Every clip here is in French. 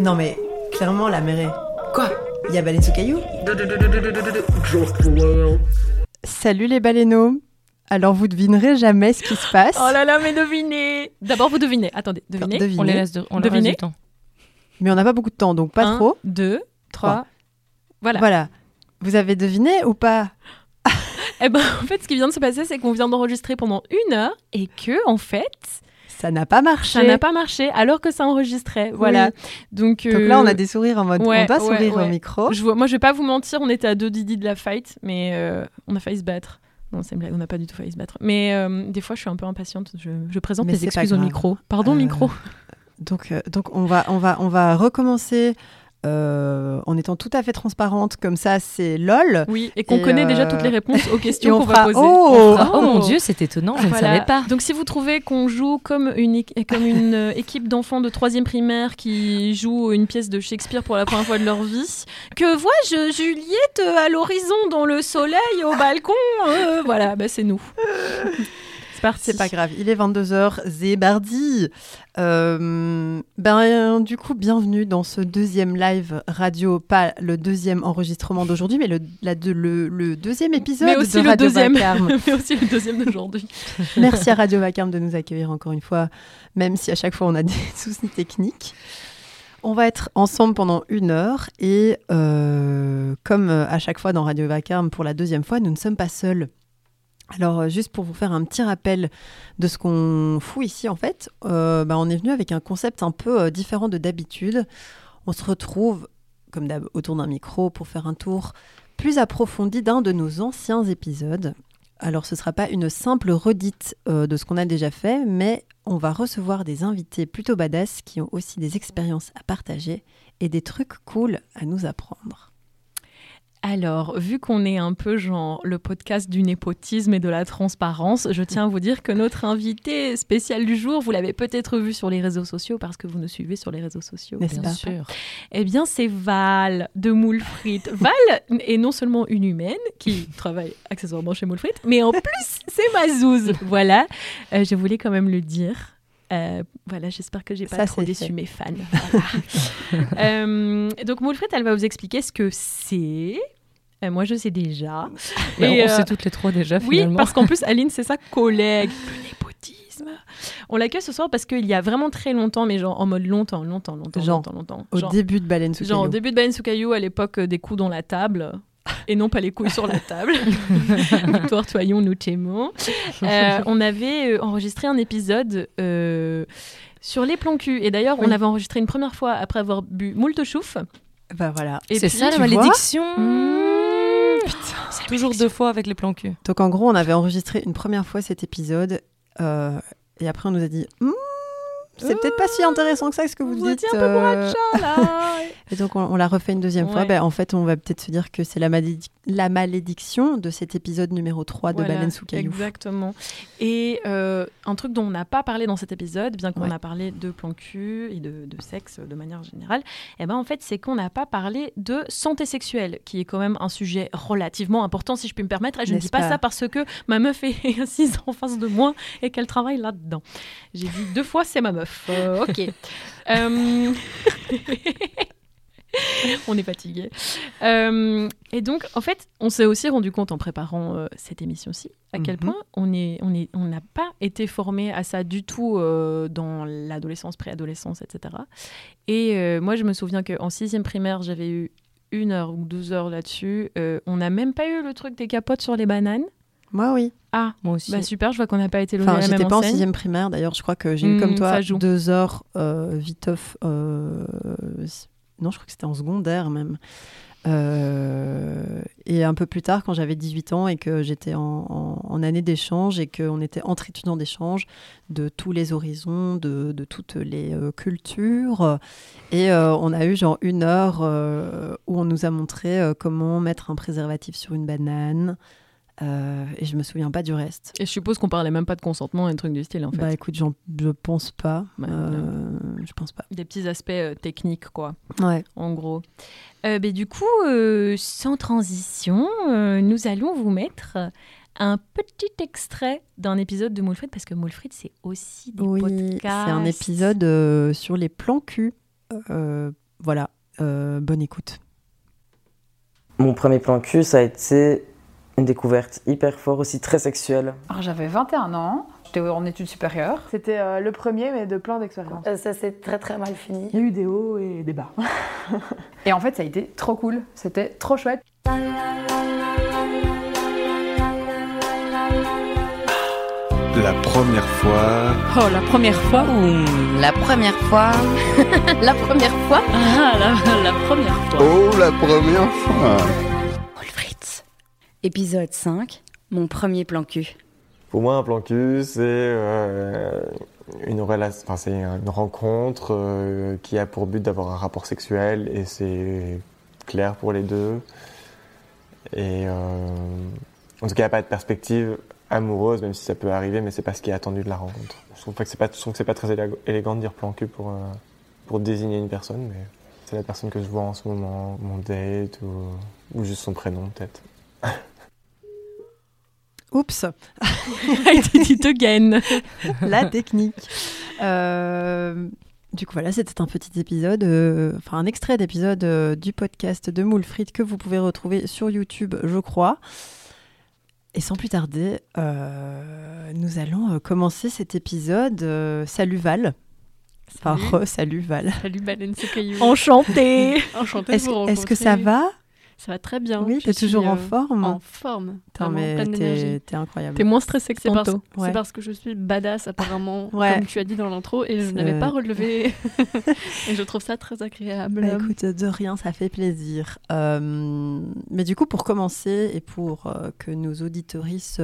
Non mais, clairement, la mer est... Quoi? Il y a baleine sous caillou. Salut les baleineaux Alors vous devinerez jamais ce qui se passe. Oh là là, mais devinez D'abord, vous devinez. Attendez, devinez. Devinez. On les laisse, de, on leur Devinez. laisse du temps. Mais on n'a pas beaucoup de temps, donc pas Un, trop. Deux, trois. Voilà. Voilà. Vous avez deviné ou pas? Eh ben, en fait, ce qui vient de se passer, c'est qu'on vient d'enregistrer pendant une heure et que, en fait, Ça n'a pas marché. ça n'a pas marché alors que ça enregistrait. Voilà. Donc, Donc euh, là, on a des sourires en mode ouais, on doit ouais, sourire ouais. au micro. Je vois, moi, je vais pas vous mentir, on était à deux Didi de la fight, mais euh, on a failli se battre. Non, c'est une blague, on n'a pas du tout failli se battre. Mais euh, des fois, je suis un peu impatiente. Je, je présente Mais mes excuses au micro. Pardon, micro. Donc, donc on, va, on, va, on va recommencer euh, en étant tout à fait transparente. Comme ça, c'est LOL. Oui, et qu'on connaît déjà euh, toutes les réponses aux questions on qu'on va poser. Oh fera- Oh mon dieu, c'est étonnant, je Voilà. ne savais pas. Donc si vous trouvez qu'on joue comme une, équ- comme une euh, équipe d'enfants de troisième primaire qui joue une pièce de Shakespeare pour la première fois de leur vie, que vois-je Juliette à l'horizon dans le soleil au balcon, euh, voilà, bah, c'est nous. C'est parti. C'est pas grave, il est 22h, Zébardi. Euh, ben, du coup, bienvenue dans ce deuxième live radio, pas le deuxième enregistrement d'aujourd'hui, mais le, la deux- le, le deuxième épisode Mais aussi de le Radio deuxième, Vacarme. mais aussi le deuxième d'aujourd'hui. Merci à Radio Vacarme de nous accueillir encore une fois, même si à chaque fois on a des soucis techniques. On va être ensemble pendant une heure et euh, comme euh, à chaque fois dans Radio Vacarme pour la deuxième fois, nous ne sommes pas seuls. Alors euh, juste pour vous faire un petit rappel de ce qu'on fout ici en fait, euh, bah, on est venu avec un concept un peu euh, différent de d'habitude. On se retrouve comme d'hab autour d'un micro pour faire un tour plus approfondi d'un de nos anciens épisodes. Alors, ce ne sera pas une simple redite de ce qu'on a déjà fait, mais on va recevoir des invités plutôt badass qui ont aussi des expériences à partager et des trucs cool à nous apprendre. Alors, vu qu'on est un peu genre le podcast du népotisme et de la transparence, je tiens à vous dire que notre invité spécial du jour, vous l'avez peut-être vu sur les réseaux sociaux parce que vous nous suivez sur les réseaux sociaux. N'est-ce Bien pas sûr. Eh bien, c'est Val de Moule Frites. Val est non seulement une humaine qui travaille accessoirement chez Moule Frites, mais en plus, c'est ma zouze. Voilà, Euh, je voulais quand même le dire. Euh, voilà, j'espère que j'ai pas Ça, trop déçu fait. mes fans. Voilà. Euh, donc Moule Frites, elle va vous expliquer ce que c'est. Euh, moi, je sais déjà. Mais Et, on euh, sait toutes les trois déjà Oui, finalement. parce qu'en plus, Aline, c'est sa collègue. Le népotisme. On l'accueille ce soir parce qu'il y a vraiment très longtemps, mais genre en mode longtemps, longtemps, longtemps, Genre, longtemps, longtemps. Au début de Baleine sous Genre au début de Baleine sous caillou, à l'époque euh, des coups dans la table, et non pas les couilles sur la table. Victoire Toyon, nous t'aimons. Euh, on avait euh, enregistré un épisode euh, sur les plans cul. Et d'ailleurs, on Oui. avait enregistré une première fois après avoir bu moult chouf. Bah voilà. C'est ça la malédiction. Mmh. Toujours deux fois avec les plans cul. Donc en gros, on avait enregistré une première fois cet épisode euh, et après on nous a dit Hmm, c'est peut-être pas si intéressant que ça ce que vous, Vous dites. un peu euh, Ah là Et donc on, on l'a refait une deuxième fois. Ben, en fait, on va peut-être se dire que c'est la, malédic- la malédiction de cet épisode numéro 3 de Voilà, Baleine sous caillou. Exactement. Et euh, un truc dont on n'a pas parlé dans cet épisode, bien qu'on Ouais. a parlé de plan cul et de, de sexe de manière générale, eh ben en fait, c'est qu'on n'a pas parlé de santé sexuelle, qui est quand même un sujet relativement important, si je puis me permettre. Et je ne dis pas, pas ça parce que ma meuf est assise en face de moi et qu'elle travaille là-dedans. J'ai dit deux fois, c'est ma meuf. Euh, ok. Euh, on est fatigué. Euh, et donc, en fait, on s'est aussi rendu compte en préparant euh, cette émission-ci à quel Mhm. point on est, on est, on n'a pas été formé à ça du tout euh, dans l'adolescence, préadolescence, etc. Et euh, moi, je me souviens qu'en sixième primaire, j'avais eu une heure ou deux heures là-dessus. Euh, on n'a même pas eu le truc des capotes sur les bananes. Moi, oui. Ah, Moi aussi. bah super, je vois qu'on n'a pas été logés Enfin, à la j'étais même pas en sixième primaire. D'ailleurs, je crois que j'ai eu Hmm, comme toi ça joue. deux heures euh, viteuf. Non, je crois que c'était en secondaire même. Euh, et un peu plus tard, quand j'avais 18 ans et que j'étais en, année d'échange et qu'on était entre étudiants d'échange de tous les horizons, de, toutes les euh, cultures. Et euh, on a eu genre une heure où on nous a montré comment mettre un préservatif sur une banane. Euh, et je me souviens pas du reste. Et je suppose qu'on parlait même pas de consentement et un truc du style en fait. Bah écoute, j'en- je pense pas. Euh, je pense pas. Des petits aspects euh, techniques quoi. Ouais. en gros. Euh, ben, du coup, euh, sans transition, euh, nous allons vous mettre un petit extrait d'un épisode de Moulfred, parce que Moulfred, c'est aussi des Oui, podcasts. c'est un épisode euh, sur les plans cul. Euh, Voilà, euh, bonne écoute. Mon premier plan cul, ça a été une découverte hyper fort, aussi très sexuelle. Alors j'avais 21 ans, j'étais en études supérieures. C'était euh, le premier, mais de plein d'expériences. Euh, ça s'est très très mal fini. Il y a eu des hauts et des bas. Et en fait, ça a été trop cool, c'était trop chouette. La première fois. Oh, la première fois. La première fois. La première fois Ah, la, la première fois. Oh, la première fois. Épisode 5, mon premier plan cul. Pour moi, un plan cul, c'est euh, une, une rencontre euh, qui a pour but d'avoir un rapport sexuel et c'est clair pour les deux. Et euh, en tout cas, il n'y a pas de perspective amoureuse, même si ça peut arriver, mais c'est pas ce qui est attendu de la rencontre. Je trouve que c'est pas, pas très élég- élégant de dire plan cul pour, euh, pour désigner une personne, mais c'est la personne que je vois en ce moment, mon date ou juste son prénom peut-être. Oups, I did it again. la technique. Euh, du coup, voilà, c'était un petit épisode, euh, enfin un extrait d'épisode euh, du podcast de Moule Frites que vous pouvez retrouver sur YouTube, je crois. Et sans plus tarder, nous allons commencer cet épisode. Salut Val. Enfin, Salut. Val. Salut. Enchantée Enchantée de Est-ce que ça va? Ça va très bien. Oui, t'es suis, toujours en euh, forme En forme. Vraiment mais t'es d'énergie. t'es incroyable. T'es moins stressée que C'est parce- tantôt. ouais. C'est parce que je suis badass apparemment, Ouais. comme tu as dit dans l'intro, et je n'avais pas relevé. et je trouve ça très agréable. Bah, écoute, de rien, ça fait plaisir. Euh, mais du coup, pour commencer et pour euh, que nos auditoristes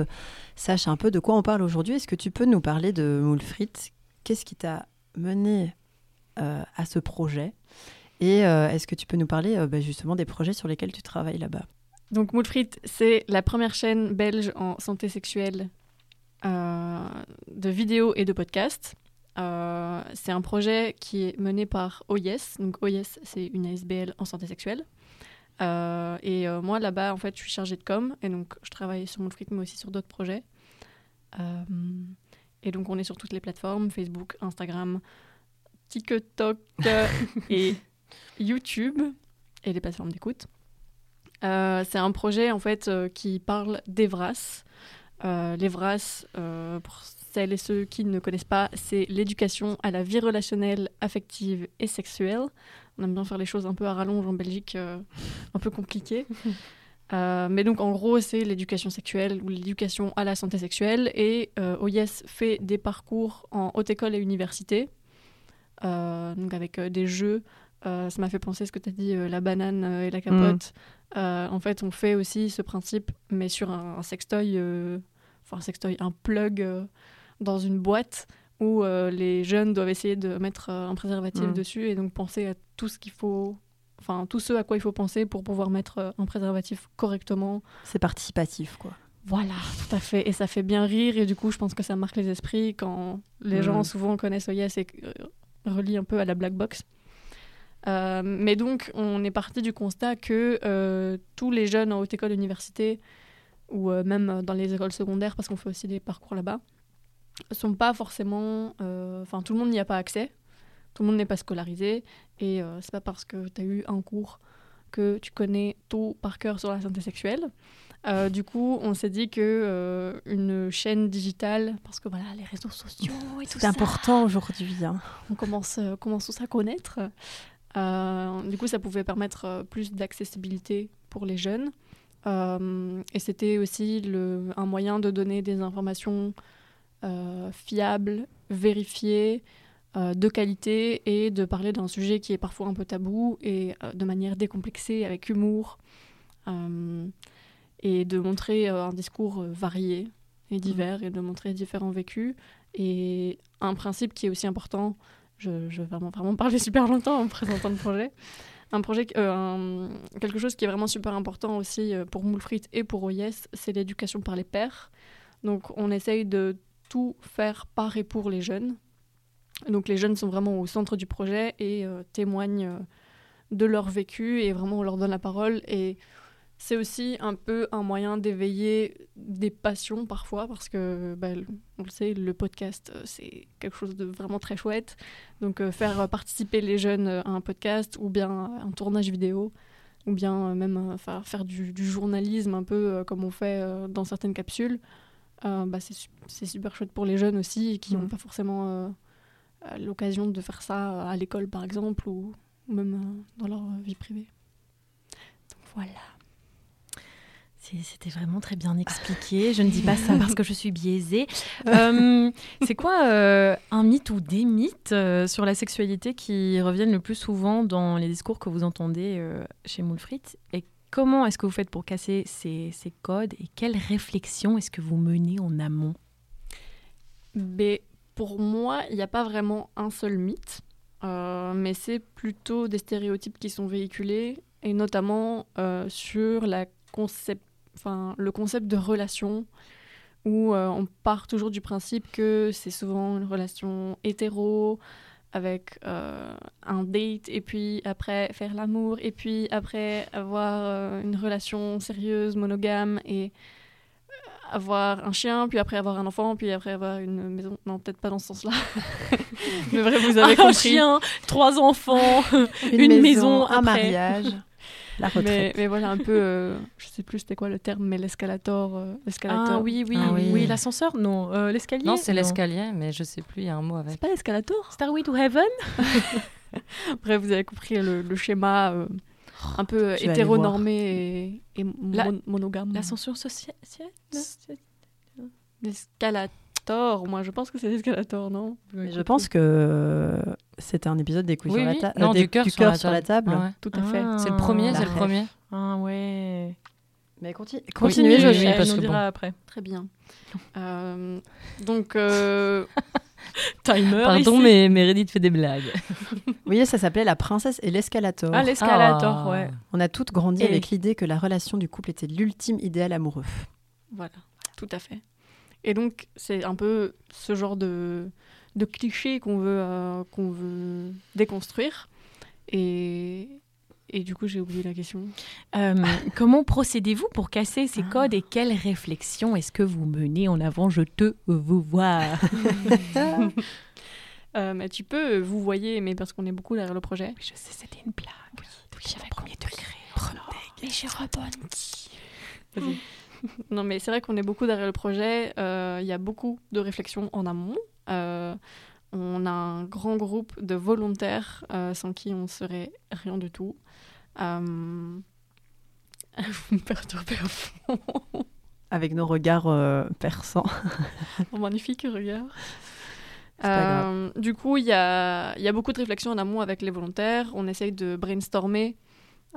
sachent un peu de quoi on parle aujourd'hui, est-ce que tu peux nous parler de Moule Frites Qu'est-ce qui t'a mené euh, à ce projet? Et euh, est-ce que tu peux nous parler euh, bah, justement des projets sur lesquels tu travailles là-bas? Donc Moulfrit, c'est la première chaîne belge en santé sexuelle euh, de vidéos et de podcasts. Euh, c'est un projet qui est mené par OIS. Donc OIS, c'est une ASBL en santé sexuelle. Euh, et moi, là-bas, en fait, je suis chargée de com. Et donc, je travaille sur Moulfrit, mais aussi sur d'autres projets. Et donc, on est sur toutes les plateformes, Facebook, Instagram, TikTok et YouTube, et les plateformes d'écoute. Euh, c'est un projet en fait euh, qui parle d'Evras. Euh, L'Evras, euh, pour celles et ceux qui ne connaissent pas, c'est l'éducation à la vie relationnelle, affective et sexuelle. On aime bien faire les choses un peu à rallonge en Belgique, un peu compliquées. Mais donc en gros, c'est l'éducation sexuelle ou l'éducation à la santé sexuelle. Et OIS fait des parcours en haute école et université, donc avec des jeux. Euh, ça m'a fait penser à ce que tu as dit, euh, la banane euh, et la capote. Euh, en fait, on fait aussi ce principe, mais sur un, un sextoy, enfin un sextoy, un plug dans une boîte où les jeunes doivent essayer de mettre un préservatif Mm. dessus et donc penser à tout ce qu'il faut, enfin tout ce à quoi il faut penser pour pouvoir mettre un préservatif correctement. C'est participatif, quoi. Voilà, tout à fait. Et ça fait bien rire et du coup, je pense que ça marque les esprits quand les Mm. gens souvent connaissent OIS et euh, relient un peu à la black box. Euh, mais donc, on est parti du constat que euh, tous les jeunes en haute école, université, ou euh, même dans les écoles secondaires, parce qu'on fait aussi des parcours là-bas, sont pas forcément. Enfin, tout le monde n'y a pas accès. Tout le monde n'est pas scolarisé. Et c'est pas parce que tu as eu un cours que tu connais tout par cœur sur la santé sexuelle. Euh, du coup, on s'est dit que euh, une chaîne digitale, parce que voilà, les réseaux sociaux et tout C'est ça, important aujourd'hui. hein. on commence, euh, commence tous à connaître. Euh, du coup, ça pouvait permettre euh, plus d'accessibilité pour les jeunes. Euh, et c'était aussi le, un moyen de donner des informations euh, fiables, vérifiées, de qualité et de parler d'un sujet qui est parfois un peu tabou et de manière décomplexée, avec humour. Et de montrer un discours varié et divers et de montrer différents vécus. Et un principe qui est aussi important, je, vais vraiment, parler super longtemps en présentant le projet, un projet, euh, quelque chose qui est vraiment super important aussi euh, pour Moulfrit et pour OIS, c'est l'éducation par les pairs. Donc on essaye de tout faire par et pour les jeunes. Donc les jeunes sont vraiment au centre du projet et euh, témoignent de leur vécu et vraiment on leur donne la parole et c'est aussi un peu un moyen d'éveiller des passions parfois, parce que, bah, on le sait, le podcast, euh, c'est quelque chose de vraiment très chouette. Donc, euh, faire participer les jeunes à un podcast ou bien un tournage vidéo, ou bien même faire, faire du, du, journalisme un peu comme on fait dans certaines capsules, bah, c'est super chouette pour les jeunes aussi qui n'ont mmh. pas forcément l'occasion de faire ça à l'école, par exemple, ou même dans leur vie privée. Donc voilà. C'était vraiment très bien expliqué. Je ne dis pas ça parce que je suis biaisée. Euh, c'est quoi euh, un mythe ou des mythes euh, sur la sexualité qui reviennent le plus souvent dans les discours que vous entendez chez Moulfrit? Et comment est-ce que vous faites pour casser ces, ces codes Et quelles réflexions est-ce que vous menez en amont? Mais Pour moi, il n'y a pas vraiment un seul mythe. mais c'est plutôt des stéréotypes qui sont véhiculés, et notamment sur la concept enfin, le concept de relation où euh, on part toujours du principe que c'est souvent une relation hétéro avec euh, un date et puis après faire l'amour et puis après avoir euh, une relation sérieuse monogame et avoir un chien puis après avoir un enfant puis après avoir une maison. Non peut-être pas dans ce sens-là. Mais vrai vous avez un chien trois enfants une, maison, un mariage mais, mais, voilà, un peu, euh, je sais plus c'était quoi le terme, mais l'escalator. Euh, ah oui, oui, ah, oui. oui l'ascenseur, non. Euh, l'escalier Non, c'est l'escalier, mais je sais plus, il y a un mot avec. C'est pas l'escalator Starway to Heaven Bref, vous avez compris le, schéma un peu hétéronormé et, et monogame. L'ascension sociale L'escalator Escalator. Moi, je pense que c'est l'escalator, non? Je pense que c'était un épisode des couilles sur la table. Non, du cœur sur, sur, la table. Tout à fait. c'est le premier, c'est le premier. Ah ouais. Mais continue, continuez, je parce que bon. après. Très bien. Euh, donc, euh... timer. Pardon, ici. mais Meredith fait des blagues. Vous voyez, ça s'appelait La princesse et l'escalator. Ah, l'escalator, ah. ouais. On a toutes grandi et... avec l'idée que la relation du couple était l'ultime idéal amoureux. Voilà, tout à fait. Et donc, c'est un peu ce genre de, de cliché qu'on veut, euh, qu'on veut déconstruire. Et, et du coup, j'ai oublié la question. Euh, comment procédez-vous pour casser ces ah. codes et quelles réflexions est-ce que vous menez en avant Je te vous voir. euh, mais tu peux, vous voyez, mais parce qu'on est beaucoup derrière le projet. je sais, c'était une blague. Oui, j'avais premier degré. Mais j'ai rebondi. Non, mais c'est vrai qu'on est beaucoup derrière le projet. Euh, il y a beaucoup de réflexions en amont. Euh, on a un grand groupe de volontaires euh, sans qui on serait rien du tout. Vous me perturbez à fond. Avec nos regards perçants. Mon magnifique regard. du coup, il y a, y a, beaucoup de réflexions en amont avec les volontaires. On essaye de brainstormer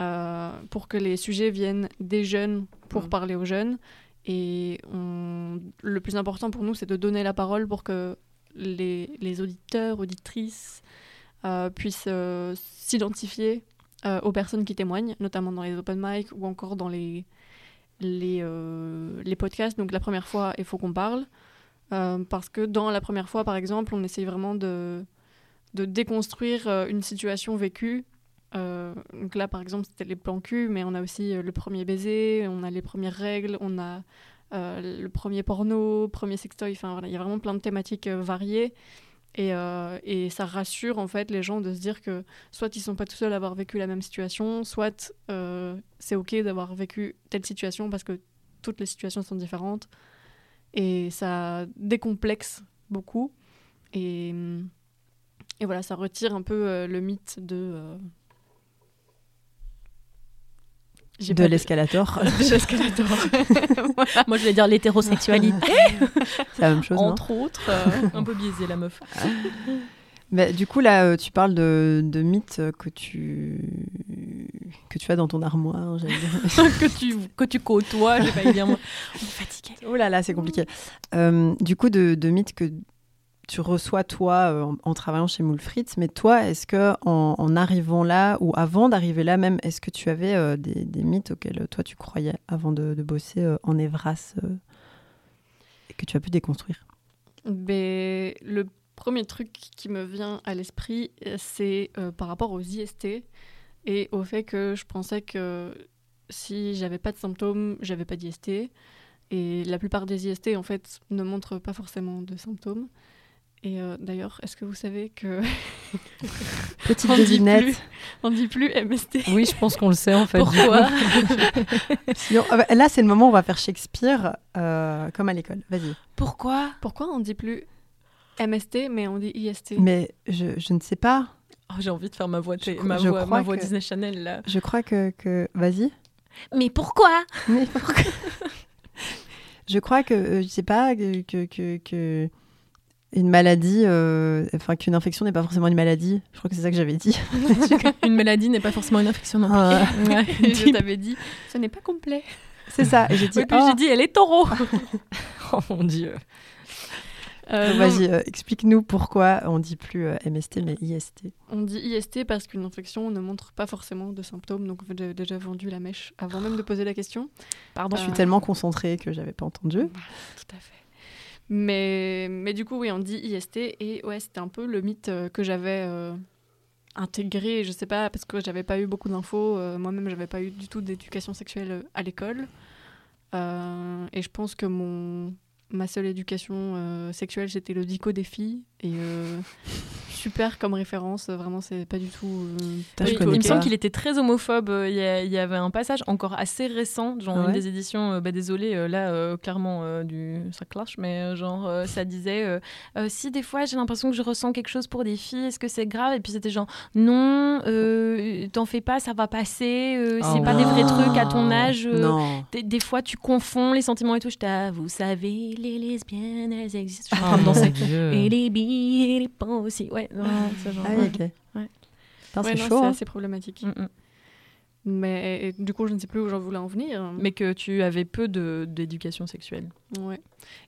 euh, pour que les sujets viennent des jeunes pour mm. parler aux jeunes. Et le plus important pour nous, c'est de donner la parole pour que les, auditeurs, auditrices euh, puissent euh, s'identifier aux personnes qui témoignent, notamment dans les open mic ou encore dans les, les, les podcasts. Donc la première fois, il faut qu'on parle. parce que dans la première fois, par exemple, on essaye vraiment de, de déconstruire une situation vécue euh, donc là, par exemple, c'était les plans cul, mais on a aussi euh, le premier baiser, on a les premières règles, on a euh, le premier porno, premier sextoy. Enfin, voilà, il y a vraiment plein de thématiques variées. Et, et, ça rassure en fait les gens de se dire que soit ils sont pas tout seuls à avoir vécu la même situation, soit c'est ok d'avoir vécu telle situation parce que toutes les situations sont différentes. Et ça décomplexe beaucoup. Et, et voilà, ça retire un peu le mythe de de l'escalator. de l'escalator. Moi, je vais dire l'hétérosexualité. C'est la même chose. Entre autres, euh, un peu biaisé la meuf. Mais, du coup, là, euh, tu parles de, de mythes que tu, que tu as dans ton armoire. que, tu, que tu côtoies, j'ai pas dire moi. On est fatigué. Oh là là, c'est compliqué. Euh, du coup, de, de mythes que tu reçois toi euh, en, travaillant chez Moulfritz, mais toi, est-ce que en, arrivant là ou avant d'arriver là même, est-ce que tu avais euh, des, mythes auxquels toi tu croyais avant de, bosser euh, en Evras et que tu as pu déconstruire? Ben, Le premier truc qui me vient à l'esprit, c'est par rapport aux IST et au fait que je pensais que si j'avais pas de symptômes, j'avais pas d'IST. Et la plupart des IST, en fait, ne montrent pas forcément de symptômes. Et euh, d'ailleurs, est-ce que vous savez que. Petite on dit devinette. plus- On dit plus MST. Oui, je pense qu'on le sait en fait. Pourquoi Sinon, ah bah, là, c'est le moment où on va faire Shakespeare euh, comme à l'école. Vas-y. Pourquoi? Pourquoi on dit plus MST, mais on dit IST Mais je, je ne sais pas. Oh, J'ai envie de faire ma voix, Je ma je voix, ma voix que- Disney Channel là. Je crois que. que... Vas-y. Mais pourquoi? Mais pourquoi? Je crois que, euh, je sais pas, que, que, que, que une maladie, euh, enfin qu'une infection n'est pas forcément une maladie. Je crois que c'est ça que j'avais dit. Une maladie n'est pas forcément une infection non plus. Ah. Ouais. je t'avais dit, ce n'est pas complet. C'est ça. Et j'ai dit, Oui, oh. j'ai dit, elle est taureau. oh mon dieu. Euh, Vas-y, euh, explique-nous pourquoi on dit plus euh, MST mais IST. On dit IST parce qu'une infection ne montre pas forcément de symptômes. Donc, en fait, j'avais déjà vendu la mèche avant même de poser la question. Pardon, je suis tellement concentrée que j'avais pas entendu. Tout à fait. Mais, mais du coup, oui, on dit IST. Et ouais, c'était un peu le mythe euh, que j'avais euh, intégré. Je sais pas, parce que j'avais pas eu beaucoup d'infos. euh, Moi-même, j'avais pas eu du tout d'éducation sexuelle à l'école. Et je pense que mon, ma seule éducation euh, sexuelle, c'était le dico des filles. Et euh, super comme référence. Vraiment, c'est pas du tout. euh, Putain, je pas du tout connais Il me semble qu'il était très homophobe. euh, Il y, a- il y avait un passage encore assez récent, genre Ah une des éditions, euh, bah, désolé, euh, là, euh, clairement, euh, du... ça clash, mais euh, genre, euh, ça disait euh, Euh, si des fois j'ai l'impression que je ressens quelque chose pour des filles, est-ce que c'est grave? Et puis c'était genre, non, euh, t'en fais pas, ça va passer, euh, c'est Oh pas des vrais trucs à ton âge. euh, des, des fois, tu confonds les sentiments et tout. Ah, vous savez, les lesbiennes, elles existent. Je suis en train de danser. Et les billes, et les pans aussi. Ouais, non, c'est genre. Ah oui, ok. Ouais. Putain, Ouais, c'est chaud. c'est hein. assez problématique. Mm, mm. Mais et du coup, je ne sais plus où j'en voulais en venir. Mais que tu avais peu d'éducation sexuelle. Ouais.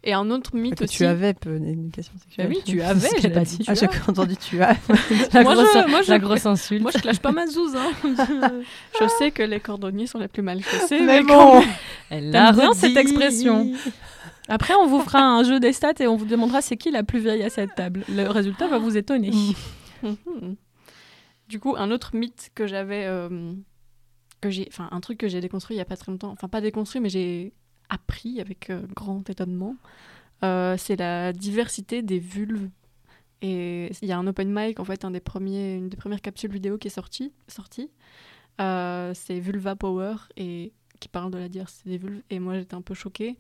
Et un autre mythe Que aussi. tu avais peu d'éducation sexuelle. Bah oui, tu avais, ce qu'elle pas a dit tu Ah, j'ai as. entendu tu as. La, Moi, grosse, je- moi, je- la grosse insulte. Moi, je clash pas ma zouze. Hein. je sais que les cordonniers sont les plus mal chaussés. Mais mais bon. Elle bien redit. cette expression. Après, on vous fera un jeu des stats et on vous demandera c'est qui la plus vieille à cette table. Le résultat va vous étonner. Mhm. Du coup, un autre mythe que j'avais, euh, que j'ai, enfin un truc que j'ai déconstruit il y a pas très longtemps, enfin pas déconstruit, mais j'ai appris avec euh, grand étonnement, euh, c'est la diversité des vulves. Et il y a un open mic en fait, un des premiers, une des premières capsules vidéo qui est sortie, sortie. Euh, c'est Vulva Power et qui parle de la diversité des vulves. Et moi j'étais un peu choquée,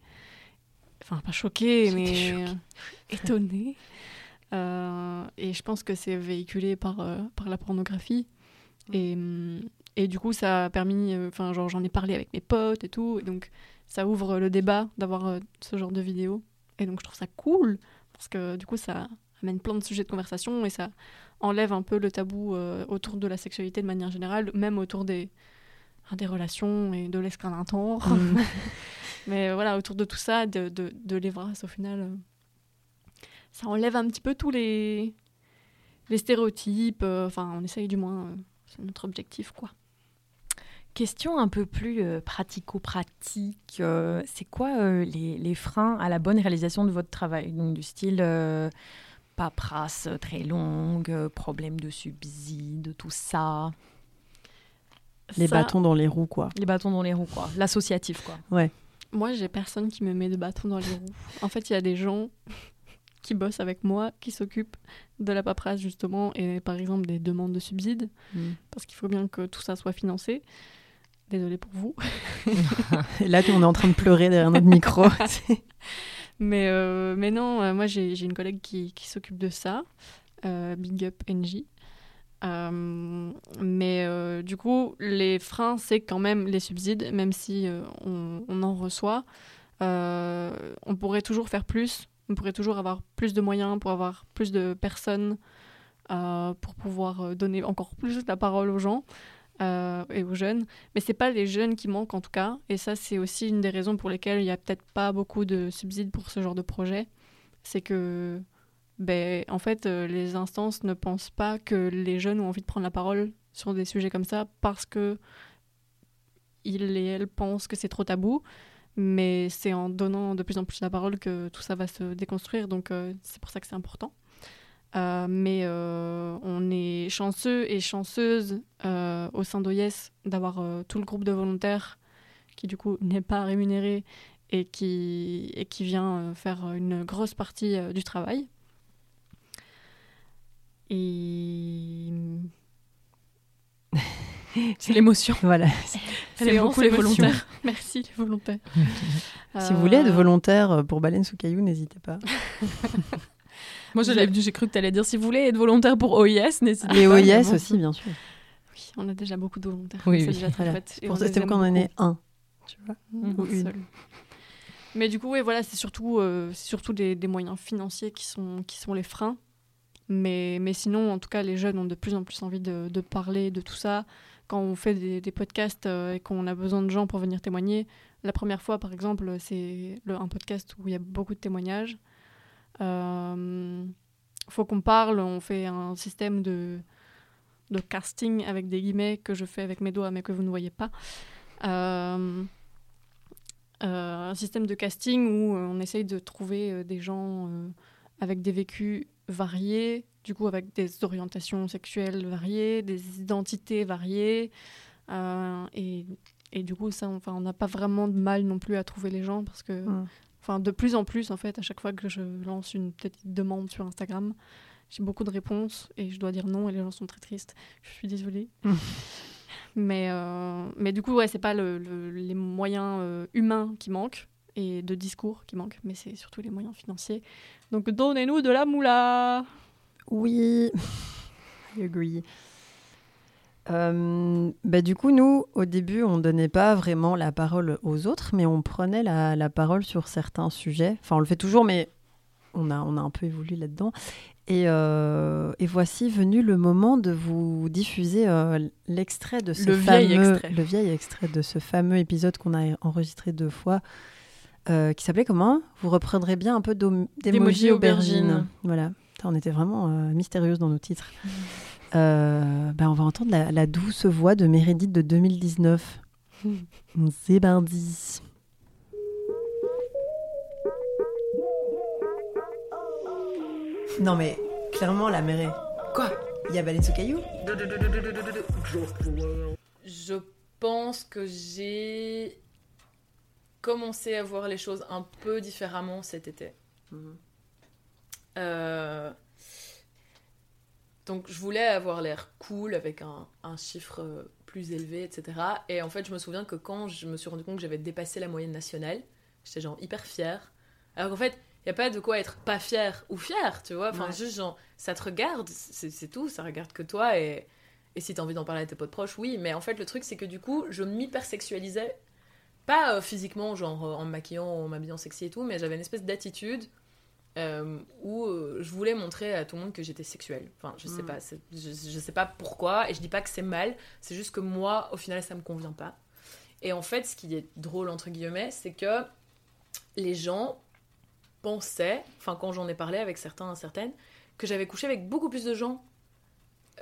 enfin pas choquée, mais euh, étonnée. Euh, et je pense que c'est véhiculé par, euh, par la pornographie. Et, hum, et du coup, ça a permis. euh, Enfin, genre, j'en ai parlé avec mes potes et tout. Et donc, ça ouvre le débat d'avoir ce genre de vidéo. Et donc, je trouve ça cool. Parce que du coup, ça amène plein de sujets de conversation et ça enlève un peu le tabou autour de la sexualité de manière générale, même autour des, des relations et de l'escalator. Mm. Mais voilà, autour de tout ça, de, de, de l'évrase, au final, euh, ça enlève un petit peu tous les, les stéréotypes. euh, Enfin, on essaye du moins. euh, c'est notre objectif, quoi. Question un peu plus euh, pratico-pratique. euh, c'est quoi euh, les, les freins à la bonne réalisation de votre travail? Donc, du style euh, paperasse très longue, problème de subside, tout ça. Les Ça, bâtons dans les roues, quoi. Les bâtons dans les roues, quoi. L'associatif, quoi. Ouais. Moi, j'ai personne qui me met de bâton dans les roues. En fait, il y a des gens qui bossent avec moi, qui s'occupent de la paperasse, justement, et par exemple des demandes de subsides, Mm. parce qu'il faut bien que tout ça soit financé. Désolée pour vous. Et là, on est en train de pleurer derrière notre micro. Mais, euh, mais non, euh, moi j'ai j'ai une collègue qui, qui s'occupe de ça, euh, Big Up NJ. Euh, mais euh, du coup, les freins, c'est quand même les subsides, même si euh, on, en reçoit. On pourrait toujours faire plus, on pourrait toujours avoir plus de moyens pour avoir plus de personnes pour pouvoir donner encore plus la parole aux gens et aux jeunes. Mais c'est pas les jeunes qui manquent en tout cas. Et ça, c'est aussi une des raisons pour lesquelles il y a peut-être pas beaucoup de subsides pour ce genre de projet. C'est que, ben, en fait, euh, les instances ne pensent pas que les jeunes ont envie de prendre la parole sur des sujets comme ça parce que ils et elles pensent que c'est trop tabou. Mais c'est en donnant de plus en plus la parole que tout ça va se déconstruire. Donc, euh, c'est pour ça que c'est important. Euh, mais on est chanceux et chanceuses euh, au sein d'OIS d'avoir tout le groupe de volontaires qui du coup n'est pas rémunéré et qui, et qui vient faire une grosse partie du travail. Et. C'est l'émotion. Voilà. Aime beaucoup les volontaires. Merci les volontaires. Si vous voulez être Euh, volontaire pour Baleine sous caillou, n'hésitez pas. Moi, j'ai cru que tu allais dire si vous voulez être volontaire pour OIS, n'hésitez pas. mais OIS aussi, bien sûr. Oui, on a déjà beaucoup de volontaires. Oui, c'est oui. déjà très Voilà. chouette. Et c'est aime quand on en est un. Tu vois Mhm, Ou une. seul. Mais du coup, ouais, voilà, c'est surtout, euh, c'est surtout des, des moyens financiers qui sont, qui sont les freins. Mais, mais sinon, en tout cas, les jeunes ont de plus en plus envie de, parler de tout ça. Quand on fait des, podcasts euh, et qu'on a besoin de gens pour venir témoigner, la première fois, par exemple, c'est un podcast où il y a beaucoup de témoignages. Euh, faut qu'on parle, on fait un système de, de casting avec des guillemets que je fais avec mes doigts mais que vous ne voyez pas. Euh, un système de casting où on essaye de trouver des gens avec des vécus variés, du coup avec des orientations sexuelles variées, des identités variées. euh, et, et du coup, ça, enfin, on n'a pas vraiment de mal non plus à trouver les gens parce que, Mm. enfin, de plus en plus, en fait, à chaque fois que je lance une petite demande sur Instagram, j'ai beaucoup de réponses et je dois dire non et les gens sont très tristes. Je suis désolée. Mm. Mais, euh, mais du coup, ouais, c'est pas le- le- les moyens euh, humains qui manquent et de discours qui manquent, mais c'est surtout les moyens financiers. Donc donnez-nous de la moula Oui, I agree. Euh, bah, du coup, nous, au début, on donnait pas vraiment la parole aux autres, mais on prenait la, la parole sur certains sujets. Enfin, on le fait toujours, mais on a, on a un peu évolué là-dedans. Et, euh, et voici venu le moment de vous diffuser euh, l'extrait de ce Le vieil fameux, extrait. le vieil extrait de ce fameux épisode qu'on a enregistré deux fois, euh, qui s'appelait comment Vous reprendrez bien un peu D'emoji d'émoji aubergine. aubergine. Voilà. On était vraiment euh, mystérieuses dans nos titres. Euh, ben, on va entendre la, la douce voix de Meredith de 2019. C'est bindi. Non mais, clairement, la mairie. Quoi Il y a Baleine sous caillou Je pense que j'ai commencé à voir les choses un peu différemment cet été. Euh, Donc je voulais avoir l'air cool avec un, un chiffre plus élevé, etc. Et en fait, je me souviens que quand je me suis rendu compte que j'avais dépassé la moyenne nationale, j'étais genre hyper fière. Alors qu'en fait, il n'y a pas de quoi être pas fier ou fier, tu vois. Enfin, Ouais. juste genre, ça te regarde, c'est c'est tout, ça regarde que toi. Et, et si t'as envie d'en parler à tes potes proches, oui. Mais en fait, le truc, c'est que du coup, je m'hypersexualisais. Pas euh, physiquement, genre euh, en me maquillant, en m'habillant sexy et tout, mais j'avais une espèce d'attitude euh, où euh, je voulais montrer à tout le monde que j'étais sexuelle. Enfin, je sais Mm. pas, je, je sais pas pourquoi, et je dis pas que c'est mal, c'est juste que moi, au final, ça me convient pas. Et en fait, ce qui est drôle, entre guillemets, c'est que les gens pensaient, enfin, quand j'en ai parlé avec certains, certaines, que j'avais couché avec beaucoup plus de gens.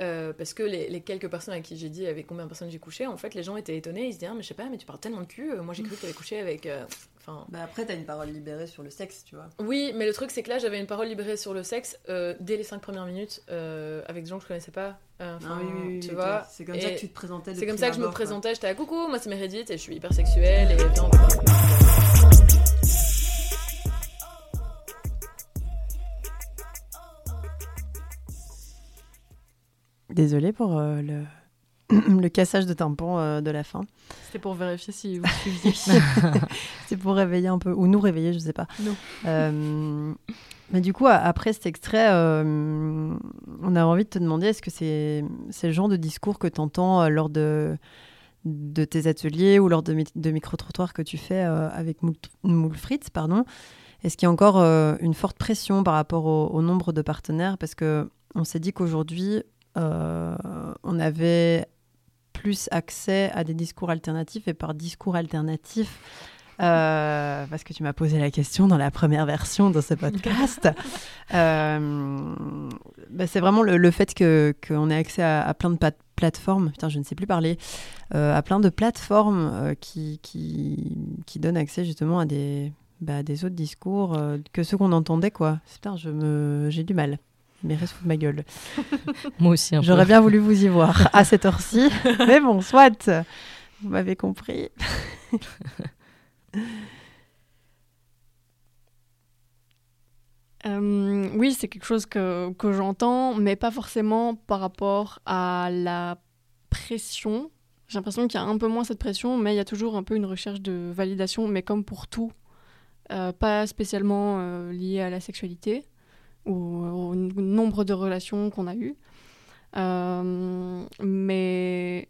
Euh, parce que les, les quelques personnes avec qui j'ai dit avec combien de personnes j'ai couché, en fait, les gens étaient étonnés. Ils se disaient, ah, mais je sais pas, mais tu parles tellement de cul. euh, Moi, j'ai cru que t'avais couché avec. euh, Enfin. Bah après, t'as une parole libérée sur le sexe, tu vois. Oui, mais le truc, c'est que là, j'avais une parole libérée sur le sexe euh, dès les cinq premières minutes avec des gens que je connaissais pas. Enfin, Ah oui, oui, oui, tu vois. c'est comme ça que tu te présentais C'est comme ça que je me présentais. J'étais à coucou, moi c'est Meredith et je suis hyper sexuelle et viens, Désolée pour euh, le... le cassage de tympan euh, de la fin. C'était pour vérifier si vous suiviez. C'est pour réveiller un peu, ou nous réveiller, je sais pas. Non. Euh, mais du coup, après cet extrait, euh, on a envie de te demander est-ce que c'est c'est le genre de discours que tu entends lors de, de tes ateliers ou lors de, de micro-trottoirs que tu fais euh, avec Fritz pardon? Est-ce qu'il y a encore euh, une forte pression par rapport au, au nombre de partenaires? Parce que on s'est dit qu'aujourd'hui, on avait plus accès à des discours alternatifs et par discours alternatifs, euh, parce que tu m'as posé la question dans la première version de ce podcast, euh, bah, c'est vraiment le, le fait que- qu'on ait accès à, à plein de plateformes, putain je ne sais plus parler, euh, à plein de plateformes euh, qui, qui, qui donnent accès justement à des, bah, des autres discours euh, que ceux qu'on entendait quoi. Putain, je me, j'ai du mal. Mais reste de ma gueule. Moi aussi. J'aurais bien voulu vous y voir à cette heure-ci. Mais bon, soit. Vous m'avez compris. Euh, oui, c'est quelque chose que, que j'entends, mais pas forcément par rapport à la pression. J'ai l'impression qu'il y a un peu moins cette pression, mais il y a toujours un peu une recherche de validation, mais comme pour tout, euh, pas spécialement euh, lié à la sexualité ou au, nombre de relations qu'on a eues. Euh, mais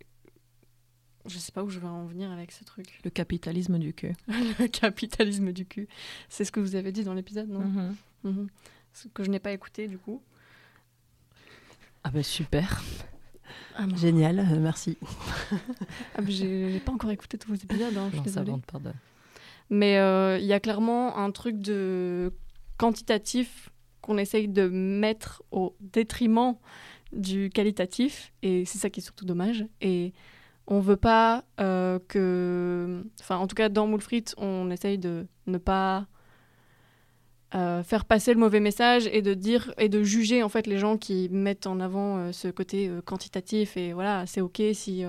je sais pas où je vais en venir avec ce truc. Le capitalisme du cul. le capitalisme du cul. C'est ce que vous avez dit dans l'épisode, non? Mhm. Mhm. Ce que je n'ai pas écouté du coup. Ah bah super. Ah. Génial, euh, merci. Ah, mais j'ai pas encore écouté tous vos épisodes, hein, je suis désolée. de... Mais euh, il y a clairement un truc de quantitatif qu'on essaye de mettre au détriment du qualitatif. Et c'est ça qui est surtout dommage. Et on veut pas euh, que... Enfin, en tout cas, dans Moule on essaye de ne pas euh, faire passer le mauvais message et de dire et de juger en fait les gens qui mettent en avant euh, ce côté quantitatif et voilà c'est ok si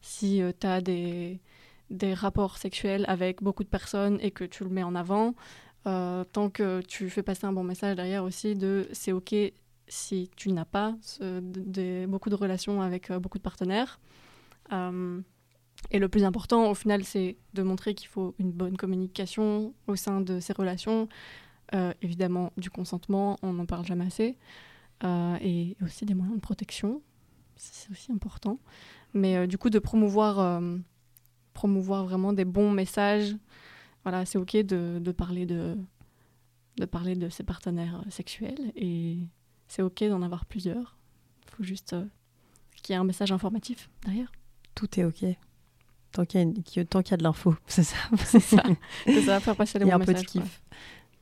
si tu as des des rapports sexuels avec beaucoup de personnes et que tu le mets en avant euh, tant que tu fais passer un bon message derrière aussi de c'est ok si tu n'as pas beaucoup de relations avec euh, beaucoup de partenaires. Euh, et le plus important au final c'est de montrer qu'il faut une bonne communication au sein de ces relations. Évidemment du consentement, on n'en parle jamais assez, et aussi des moyens de protection, c'est aussi important. Mais du coup, de promouvoir, promouvoir vraiment des bons messages, voilà, c'est ok de, de parler de, de parler de ses partenaires euh, sexuels, et c'est ok d'en avoir plusieurs. Il faut juste euh, qu'il y ait un message informatif derrière. Tout est ok. Tant qu'il y, a qu'il y a- y a de l'info, c'est ça. C'est ça. Ça, faire passer les bons un peu de messages, quoi. kiff.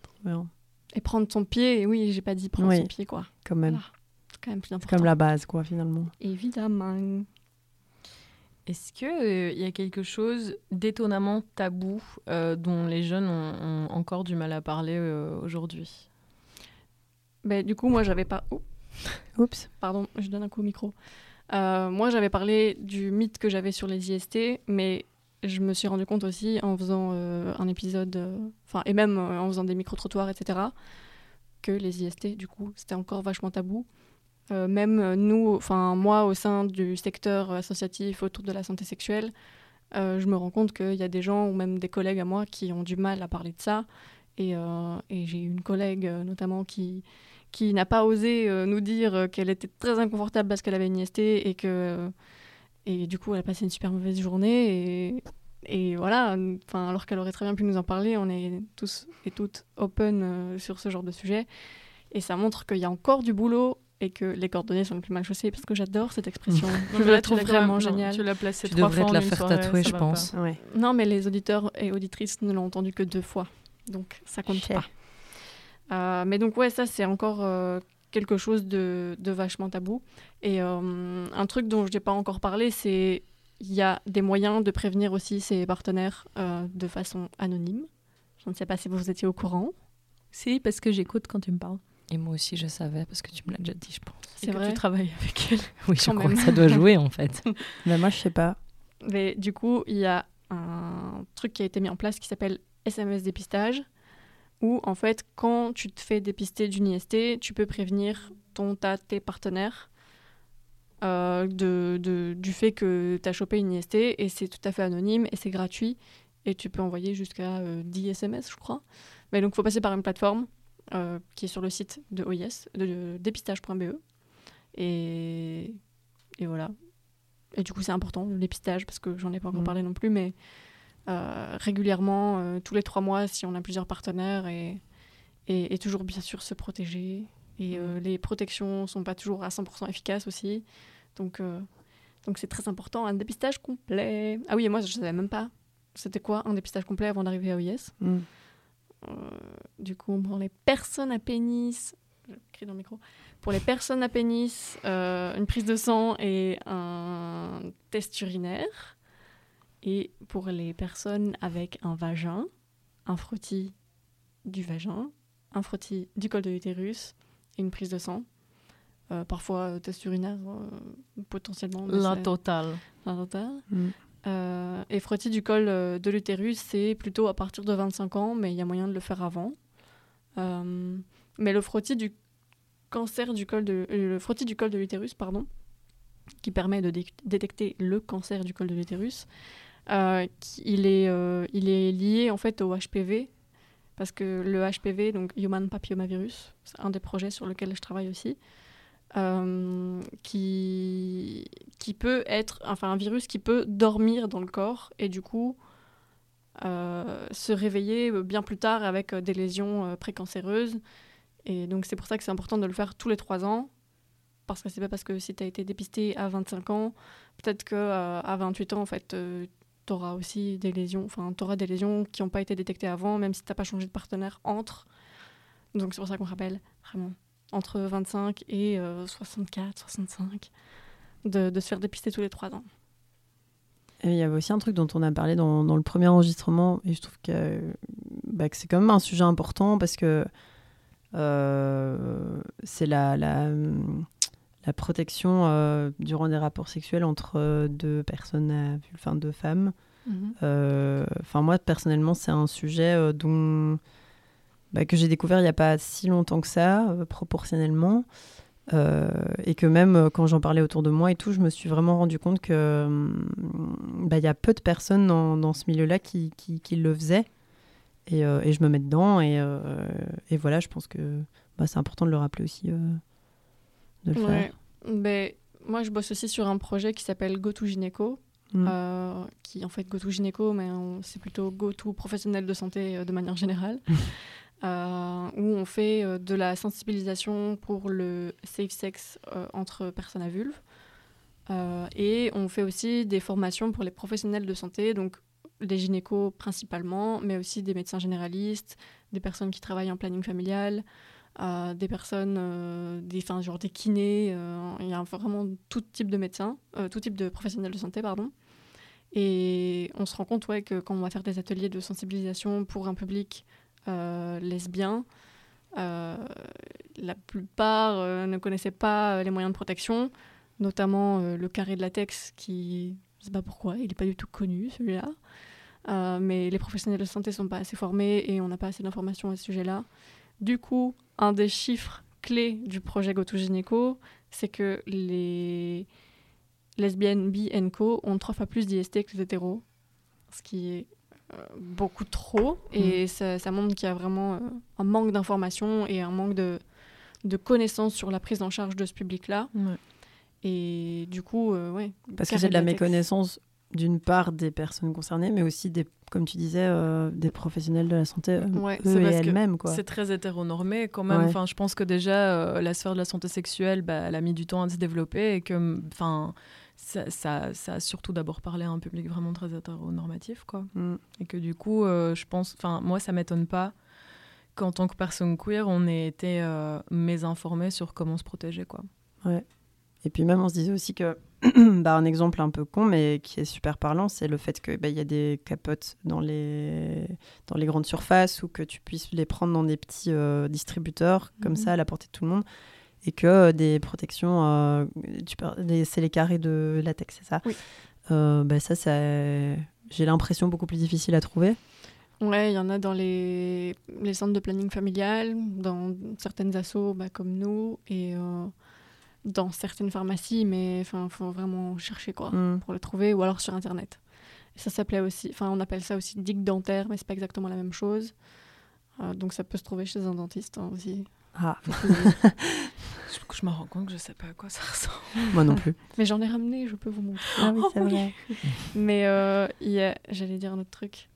Trop bien. Et prendre son pied, oui, j'ai pas dit prendre Oui. son pied, quoi. Quand même. Voilà. C'est quand même plus important. comme la base, quoi, finalement. Évidemment. Est-ce qu'il y a quelque chose d'étonnamment tabou euh, dont les jeunes ont, ont encore du mal à parler euh, aujourd'hui? Ben, du coup, moi, j'avais pas. Oh, Oups. pardon, je donne un coup au micro. Euh, moi, j'avais parlé du mythe que j'avais sur les IST, mais je me suis rendu compte aussi en faisant euh, un épisode, euh, enfin, et même euh, en faisant des micro-trottoirs, etc., que les IST, du coup, c'était encore vachement tabou. Euh, même euh, nous, enfin, moi, au sein du secteur associatif autour de la santé sexuelle, euh, je me rends compte qu'il y a des gens ou même des collègues à moi qui ont du mal à parler de ça. Et, euh, et j'ai une collègue notamment qui, n'a pas osé nous dire qu'elle était très inconfortable parce qu'elle avait une IST et que et du coup elle a passé une super mauvaise journée et, voilà enfin alors qu'elle aurait très bien pu nous en parler on est tous et toutes open sur ce genre de sujet et ça montre qu'il y a encore du boulot et que les cordonniers sont les plus mal chaussés parce que j'adore cette expression je la trouve vraiment géniale Tu l'as placée Tu trois devrais fois te en la une faire soirée, tatouer, je pense. Ouais. non, mais les auditeurs et auditrices ne l'ont entendu que deux fois. Donc, ça compte Cher. pas. Euh, mais donc, ouais, ça, c'est encore euh, quelque chose de, de vachement tabou. Et euh, un truc dont je n'ai pas encore parlé, c'est il y a des moyens de prévenir aussi ses partenaires euh, de façon anonyme. Je ne sais pas si vous étiez au courant. Si, parce que j'écoute quand tu me parles. Et moi aussi, je savais parce que tu me l'as déjà dit, je pense. C'est que vrai. tu travailles avec elle. Oui, je crois même. que ça doit jouer en fait. Mais moi, je sais pas. Mais du coup, il y a un truc qui a été mis en place qui s'appelle SMS dépistage, où en fait, quand tu te fais dépister d'une IST, tu peux prévenir ton, ta, tes partenaires euh, de, de- du fait que tu as chopé une IST, et c'est tout à fait anonyme, et c'est gratuit, et tu peux envoyer jusqu'à euh, 10 SMS, je crois. Mais donc, il faut passer par une plateforme euh, qui est sur le site de OIS, de, de dépistage.be. Et, et voilà. Et du coup, c'est important, le dépistage, parce que j'en ai pas encore Mhm. parlé non plus, mais euh, régulièrement, euh, tous les trois mois, si on a plusieurs partenaires, et, et, et toujours bien sûr se protéger. Et euh, les protections sont pas toujours à 100% efficaces aussi. Donc, donc c'est très important, un dépistage complet. Ah oui, et moi, je savais même pas c'était quoi un dépistage complet avant d'arriver à OIS. Mm. Euh, du coup, pour les personnes à pénis, je crie dans le micro, pour les personnes à pénis, une prise de sang et un test urinaire. Et pour les personnes avec un vagin, un frottis du vagin, un frottis du col de l'utérus et une prise de sang. Euh, parfois, euh, test urinaire, euh, potentiellement. La totale. la totale. Mm. Euh, et frottis du col euh, de l'utérus, c'est plutôt à partir de 25 ans, mais il y a moyen de le faire avant. Euh, mais le frottis du cancer du col de le frottis du col de l'utérus, pardon, qui permet de dé- détecter le cancer du col de l'utérus, il est il est lié en fait au HPV parce que le HPV, donc Human Papillomavirus, c'est un des projets sur lequel je travaille aussi, euh, qui, qui peut être, enfin un virus qui peut dormir dans le corps et du coup euh, se réveiller bien plus tard avec euh, des lésions précancéreuses. Et donc c'est pour ça que c'est important de le faire tous les trois ans. Parce que c'est pas parce que si tu as été dépisté à 25 ans, peut-être que à 28 ans, en fait, tu auras aussi des lésions, enfin, tu des lésions qui n'ont pas été détectées avant, même si tu n'as pas changé de partenaire entre. Donc c'est pour ça qu'on rappelle vraiment entre 25 et euh, 64, 65, de, de se faire dépister tous les trois ans. Et il y avait aussi un truc dont on a parlé dans, dans le premier enregistrement, et je trouve que, bah, que c'est quand même un sujet important parce que euh, c'est la, la, la protection euh, durant des rapports sexuels entre euh, deux personnes, à enfin deux femmes. Mhm. Euh, Enfin moi personnellement, c'est un sujet euh, dont bah, que j'ai découvert il n'y a pas si longtemps que ça, euh, proportionnellement. Euh, et que même euh, quand j'en parlais autour de moi et tout, je me suis vraiment rendu compte que hum, bah, il y a peu de personnes dans, dans ce milieu-là qui, qui, qui le faisaient. Et, euh, et je me mets dedans. Et, euh, et voilà, je pense que bah, c'est important de le rappeler aussi, de le Ouais. faire. Ben, moi, je bosse aussi sur un projet qui s'appelle GoTo Gynéco, Mm. euh, qui en fait GoTo Gynéco, mais c'est plutôt GoTo professionnel de santé de manière générale, euh, où on fait euh, de la sensibilisation pour le safe sex euh, entre personnes à vulve. Et on fait aussi des formations pour les professionnels de santé, donc des gynécos principalement, mais aussi des médecins généralistes, des personnes qui travaillent en planning familial, des personnes, des, enfin, genre des kinés, il y a vraiment tout type de médecins, tout type de professionnels de santé, pardon. Et on se rend compte ouais, que quand on va faire des ateliers de sensibilisation pour un public euh, lesbien, euh, la plupart euh, ne connaissaient pas les moyens de protection, notamment le carré de latex qui, je sais pas pourquoi, il n'est pas du tout connu celui-là. Mais les professionnels de santé sont pas assez formés et on n'a pas assez d'informations à ce sujet-là. Du coup, un des chiffres clés du projet GoToGynéco, c'est que les lesbiennes, bi et co ont trois fois plus d'IST que les hétéros, ce qui est beaucoup trop. Et ça, ça montre qu'il y a vraiment euh, un manque d'informations et un manque de, de connaissances sur la prise en charge de ce public-là. Et du coup, euh, ouais. Parce que c'est de la méconnaissance d'une part des personnes concernées, mais aussi des, comme tu disais, euh, des professionnels de la santé, euh, Ouais, eux c'est et elles-mêmes. quoi. C'est très hétéronormé quand même. Ouais. Enfin, je pense que déjà euh, la sphère de la santé sexuelle, bah, elle a mis du temps à se développer et que, enfin, ça, ça, ça a surtout d'abord parlé à un public vraiment très hétéronormatif, quoi. Mm. Et que du coup, euh, je pense, enfin, moi, ça m'étonne pas qu'en tant que personne queer, on ait été euh, mésinformés sur comment se protéger, quoi. Ouais. Et puis même, on se disait aussi que, bah, un exemple un peu con, mais qui est super parlant, c'est le fait qu'il bah, y a des capotes dans les, dans les grandes surfaces ou que tu puisses les prendre dans des petits euh, distributeurs, comme Mhm. ça, à la portée de tout le monde. Et que euh, des protections, euh, c'est les carrés de latex, c'est ça Oui. Euh, bah, Ça, ça j'ai l'impression beaucoup plus difficile à trouver. Ouais, il y en a dans les, les centres de planning familial, dans certaines assos bah, comme nous, et euh, dans certaines pharmacies, mais il faut vraiment chercher quoi, Mm. pour le trouver, ou alors sur Internet. Et ça s'appelait aussi, enfin on appelle ça aussi digue dentaire, mais c'est pas exactement la même chose. Euh, donc ça peut se trouver chez un dentiste hein, aussi. Ah. je, je me rends compte que je sais pas à quoi ça ressemble. Moi non plus. Mais j'en ai ramené, je peux vous montrer. Ah oui, Oh, c'est vrai. Mais euh, il y a- j'allais dire un autre truc.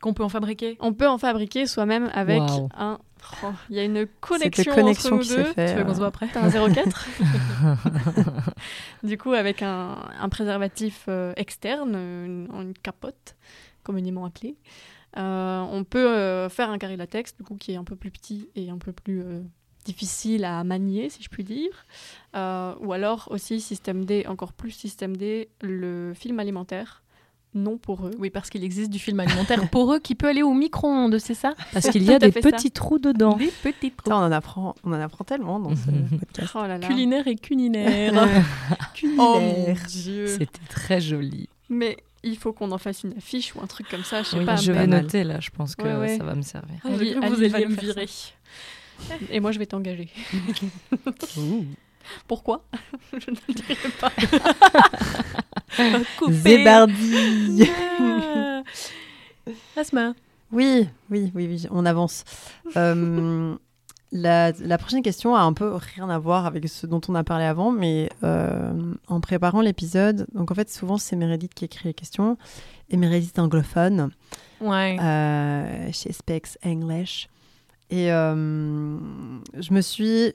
Qu'on peut en fabriquer On peut en fabriquer soi-même avec un. Oh, Il y a une connexion, connexion entre nous qui s'est deux. fait, Tu veux qu'on se voit après T'as un 04 Du coup, avec un, un préservatif euh, externe, une, une capote, communément appelée, euh, on peut euh, faire un carré latex, du coup, qui est un peu plus petit et un peu plus euh, difficile à manier, si je puis dire. Euh, ou alors aussi, système D, encore plus système D, le film alimentaire. Non pour eux. Oui, parce qu'il existe du film alimentaire pour eux qui peut aller au micro-ondes, c'est ça? Parce qu'il y a des ça. petits trous dedans. Des petits trous. Putain, on en apprend, on en apprend tellement dans ce podcast. Oh là là. Culinaire et culinaire. Oh oh mon Culinaire. dieu. C'était très joli. Mais il faut qu'on en fasse une affiche ou un truc comme ça, je sais Oui, pas. je vais mal. noter là, je pense que Ouais, ouais. ça va me servir. Ah, Ali vous alliez va me virer. Et moi, je vais t'engager. Pourquoi? Je ne le dirai pas. Coupé. Zébardi Ah. Asma. Oui, oui, oui, oui, on avance. Euh, la, la prochaine question a un peu rien à voir avec ce dont on a parlé avant, mais euh, en préparant l'épisode, donc en fait souvent c'est Meredith qui écrit les questions, et Meredith anglophone, Ouais. euh, chez Specs English. Et euh, je me suis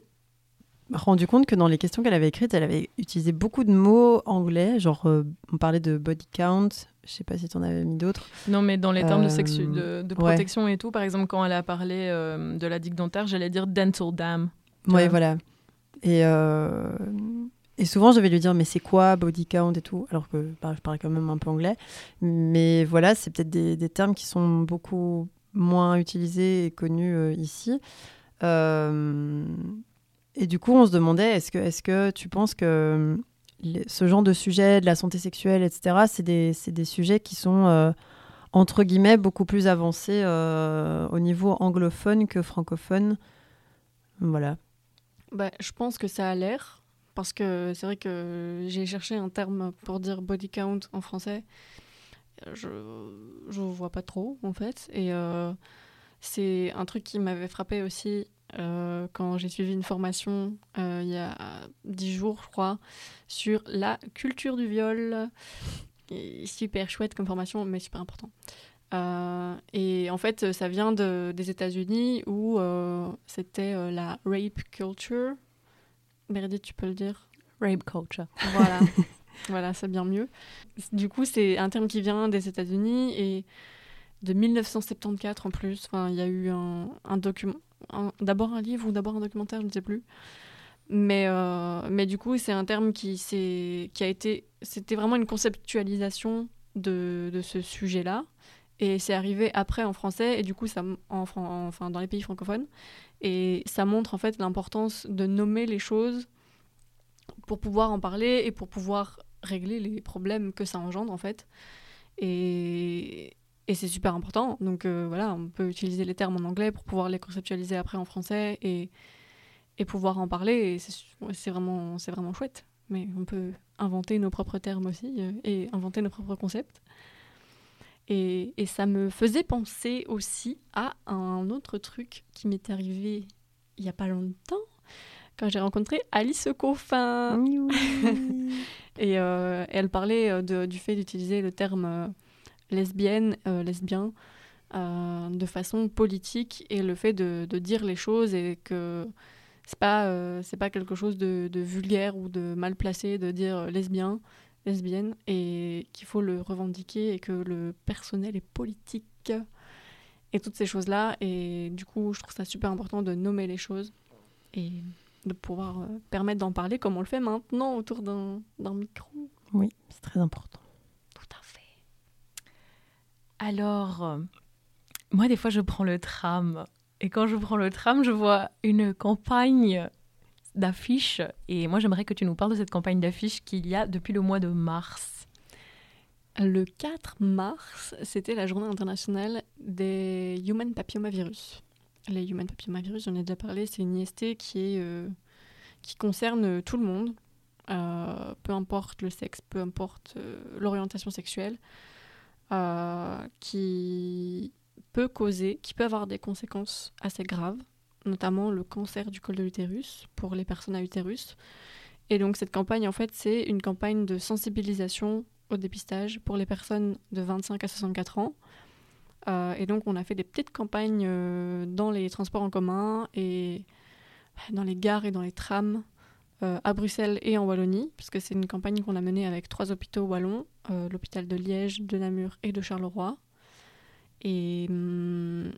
rendu compte que dans les questions qu'elle avait écrites, elle avait utilisé beaucoup de mots anglais, genre euh, on parlait de body count, je sais pas si tu en avais mis d'autres. Non, mais dans les termes de, Euh, sexu- de, de ouais. protection et tout, par exemple, quand elle a parlé euh, de la digue dentaire, j'allais dire dental dam. Vois. voilà. Et, euh, et souvent, je vais lui dire, mais c'est quoi body count et tout, alors que bah, je parle quand même un peu anglais. Mais voilà, c'est peut-être des, des termes qui sont beaucoup moins utilisés et connus ici. Et du coup, on se demandait, est-ce que, est que tu penses que ce genre de sujet, de la santé sexuelle, etc., c'est des, des sujets qui sont, euh, entre guillemets, beaucoup plus avancés euh, au niveau anglophone que francophone Voilà. Bah, je pense que ça a l'air, parce que c'est vrai que j'ai cherché un terme pour dire body count en français. Je je vois pas trop, en fait. Et euh, c'est un truc qui m'avait frappé aussi euh, quand j'ai suivi une formation euh, il y a dix jours, je crois, sur la culture du viol. Et super chouette comme formation, mais super important. Euh, et en fait, ça vient de, des États-Unis où c'était la rape culture. Meredith, tu peux le dire? Rape culture. Voilà, voilà c'est bien mieux. Du coup, c'est un terme qui vient des États-Unis et de 1974 en plus. Enfin, il y a eu un, un document, d'abord un livre ou d'abord un documentaire, je ne sais plus. Mais, euh, mais du coup, c'est un terme qui, qui a été. C'était vraiment une conceptualisation de, de ce sujet-là. Et c'est arrivé après en français, et du coup, ça, en, enfin, dans les pays francophones. Et ça montre en fait l'importance de nommer les choses pour pouvoir en parler et pour pouvoir régler les problèmes que ça engendre en fait. Et, et c'est super important. Donc euh, voilà, on peut utiliser les termes en anglais pour pouvoir les conceptualiser après en français et, et pouvoir en parler. Et c'est vraiment, vraiment chouette. Mais on peut inventer nos propres termes aussi euh, et inventer nos propres concepts. Et, et ça me faisait penser aussi à un autre truc qui m'est arrivé il y a pas longtemps quand j'ai rencontré Alice Coffin. et euh, elle parlait de- du fait d'utiliser le terme euh, lesbienne, euh, lesbien, euh, de façon politique et le fait de, dire les choses et que c'est pas, euh, c'est pas quelque chose de, vulgaire ou de mal placé de dire lesbien, lesbienne et qu'il faut le revendiquer et que le personnel est politique et toutes ces choses-là. Et du coup, je trouve ça super important de nommer les choses et de pouvoir permettre d'en parler comme on le fait maintenant autour d'un micro. Oui, c'est très important. Alors, euh, moi, des fois, je prends le tram. Et quand je prends le tram, je vois une campagne d'affiches. Et moi, j'aimerais que tu nous parles de cette campagne d'affiches qu'il y a depuis le mois de mars. Le 4 mars, c'était la journée internationale des Human Papillomavirus. Les Human Papillomavirus, j'en ai déjà parlé, c'est une IST qui, est, euh, concerne tout le monde, euh, peu importe le sexe, peu importe l'orientation sexuelle, qui peut causer, qui peut avoir des conséquences assez graves, notamment le cancer du col de l'utérus pour les personnes à utérus. Et donc cette campagne, en fait, c'est une campagne de sensibilisation au dépistage pour les personnes de 25 à 64 ans. Euh, et donc on a fait des petites campagnes euh, dans les transports en commun et dans les gares et dans les trams euh, à Bruxelles et en Wallonie, puisque c'est une campagne qu'on a menée avec trois hôpitaux wallons, euh, l'hôpital de Liège, de Namur et de Charleroi. Et,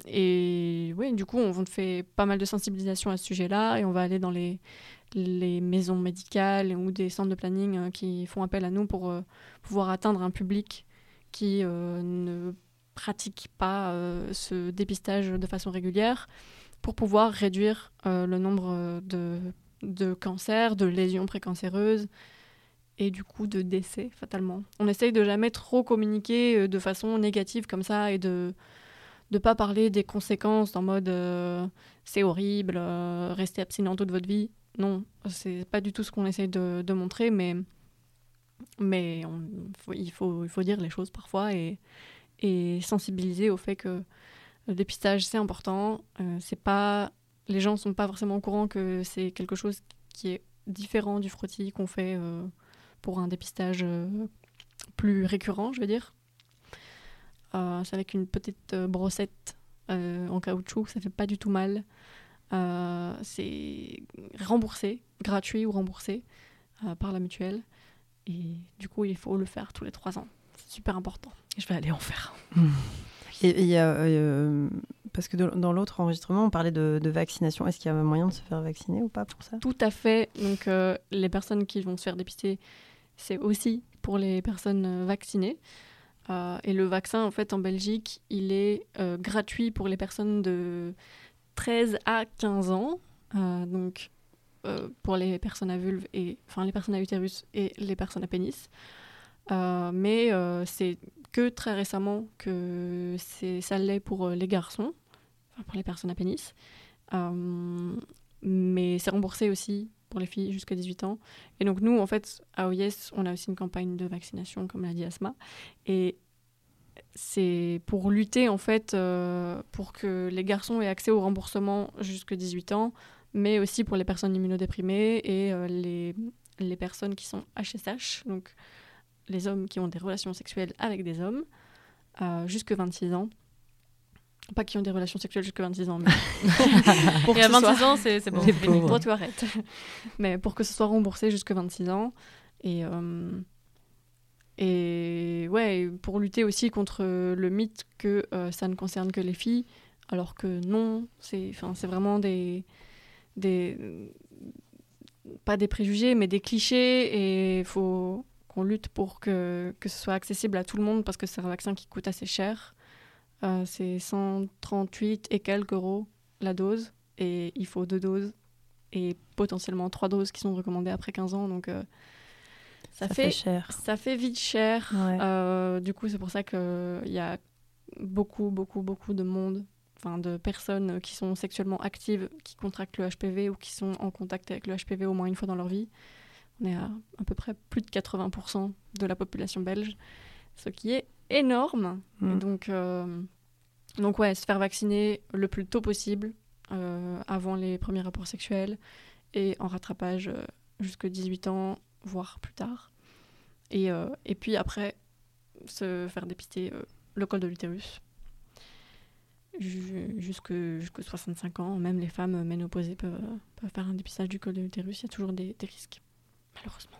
et ouais, du coup, on fait pas mal de sensibilisation à ce sujet-là et on va aller dans les, maisons médicales ou des centres de planning euh, qui font appel à nous pour euh, pouvoir atteindre un public qui euh, ne pratique pas euh, ce dépistage de façon régulière pour pouvoir réduire euh, le nombre de, de cancers, de lésions précancéreuses et du coup de décès fatalement. On essaye de jamais trop communiquer euh, de façon négative comme ça et de ne pas parler des conséquences en mode euh, c'est horrible, euh, restez abstinent toute votre vie. Non, c'est pas du tout ce qu'on essaye de, de montrer, mais, mais il, faut, il faut dire les choses parfois et, sensibiliser au fait que le dépistage c'est important. C'est pas, les gens sont pas forcément au courant que c'est quelque chose qui est différent du frottis qu'on fait euh, pour un dépistage euh, plus récurrent, je veux dire. Euh, c'est avec une petite euh, brossette euh, en caoutchouc, ça fait pas du tout mal. Euh, c'est remboursé, gratuit ou remboursé euh, par la mutuelle. Et du coup, il faut le faire tous les trois ans. C'est super important. Je vais aller en faire. Et et il y a, euh, parce que dans l'autre enregistrement, on parlait de, vaccination. Est-ce qu'il y a moyen de se faire vacciner ou pas pour ça? Tout à fait. Donc, euh, les personnes qui vont se faire dépister, c'est aussi pour les personnes euh, vaccinées. Euh, et le vaccin, en fait, en Belgique, il est gratuit pour les personnes de 13 à 15 ans. Donc, pour les personnes à vulve et enfin les personnes à utérus et les personnes à pénis. Mais c'est que très récemment que ça l'est pour les garçons, pour les personnes à pénis. Euh, mais c'est remboursé aussi pour les filles jusqu'à 18 ans. Et donc nous, en fait, à OIS, on a aussi une campagne de vaccination, comme l'a dit Asma. Et c'est pour lutter, en fait, euh, pour que les garçons aient accès au remboursement jusqu'à 18 ans, mais aussi pour les personnes immunodéprimées et euh, les, les personnes qui sont HSH, donc les hommes qui ont des relations sexuelles avec des hommes, euh, jusque 26 ans. Pas qui ont des relations sexuelles jusque 26 ans, mais pour Et que à ce soit- 26 ans, c'est- c'est bon, c'est pauvres. Toi, tu arrêtes. mais pour que ce soit remboursé jusque 26 ans. Et, euh, et ouais, pour lutter aussi contre le mythe que euh, ça ne concerne que les filles, alors que non, c'est enfin, c'est vraiment des, des. pas des préjugés, mais des clichés. Et il faut qu'on lutte pour que, que ce soit accessible à tout le monde parce que c'est un vaccin qui coûte assez cher. Euh, c'est 138 et quelques euros la dose. Et il faut deux doses et potentiellement trois doses qui sont recommandées après 15 ans. Donc euh, ça, Ça fait cher. Ça fait vite cher. Ouais. Euh, du coup, c'est pour ça qu'il y a beaucoup, beaucoup, beaucoup de monde, enfin de personnes qui sont sexuellement actives, qui contractent le HPV ou qui sont en contact avec le HPV au moins une fois dans leur vie. On est à à peu près plus de 80% de la population belge, ce qui est énorme. Mm. Et donc, euh, donc ouais, se faire vacciner le plus tôt possible, euh, avant les premiers rapports sexuels, et en rattrapage euh, jusque 18 ans, voire plus tard. Et, et puis après, se faire dépister le col de l'utérus. Ju- Jusque, jusque 65 ans, même les femmes ménopausées peuvent, peuvent faire un dépistage du col de l'utérus. Il y a toujours des, des risques, malheureusement.